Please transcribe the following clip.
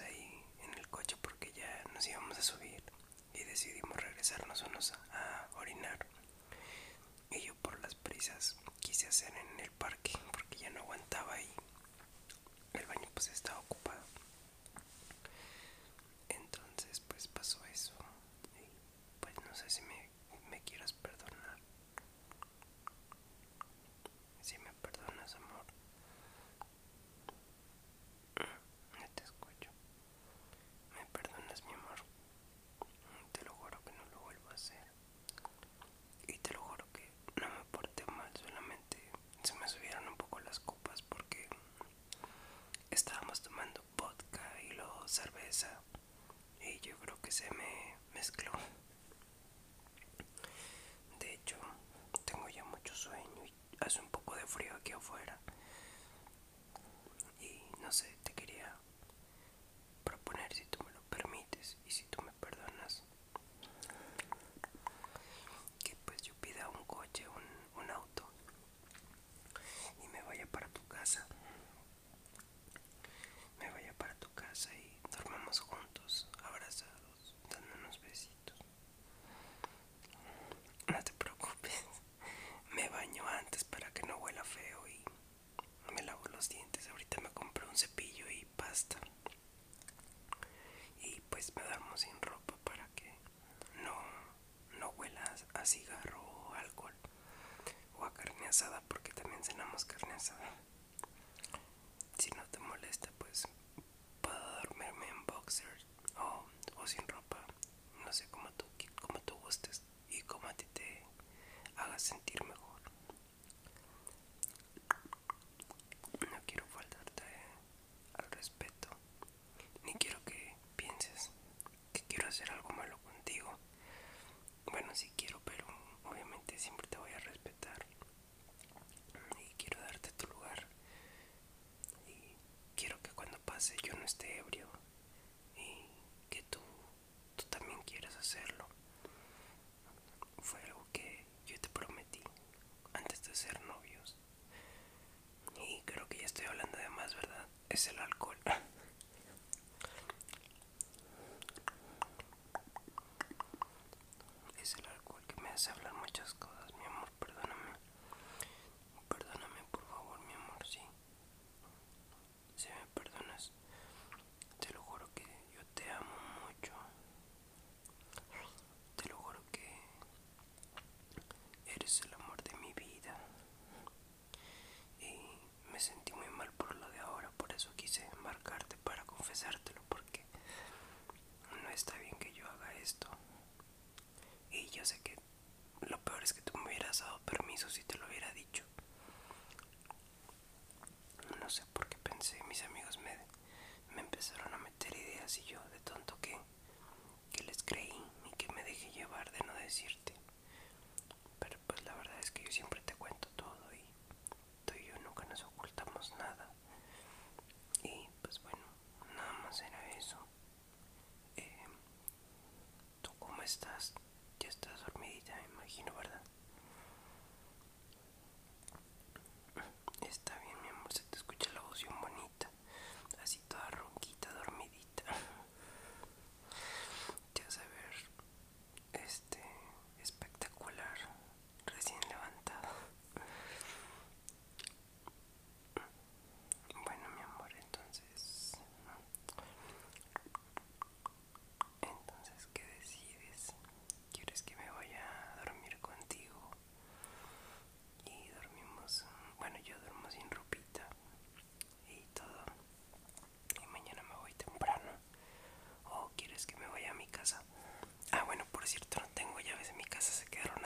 ahí en el coche porque ya nos íbamos a subir y decidimos regresarnos unos a orinar. Y yo por las prisas quise hacer en el parque porque ya no aguantaba y el baño pues estaba ocupado. afuera y no sé yo sé que lo peor es que tú me hubieras dado permiso si te lo hubiera dicho. No sé por qué pensé, mis amigos me, me empezaron a meter ideas y yo de tonto que, que les creí y que me dejé llevar de no decirte. cierto no tengo llaves en mi casa, se quedaron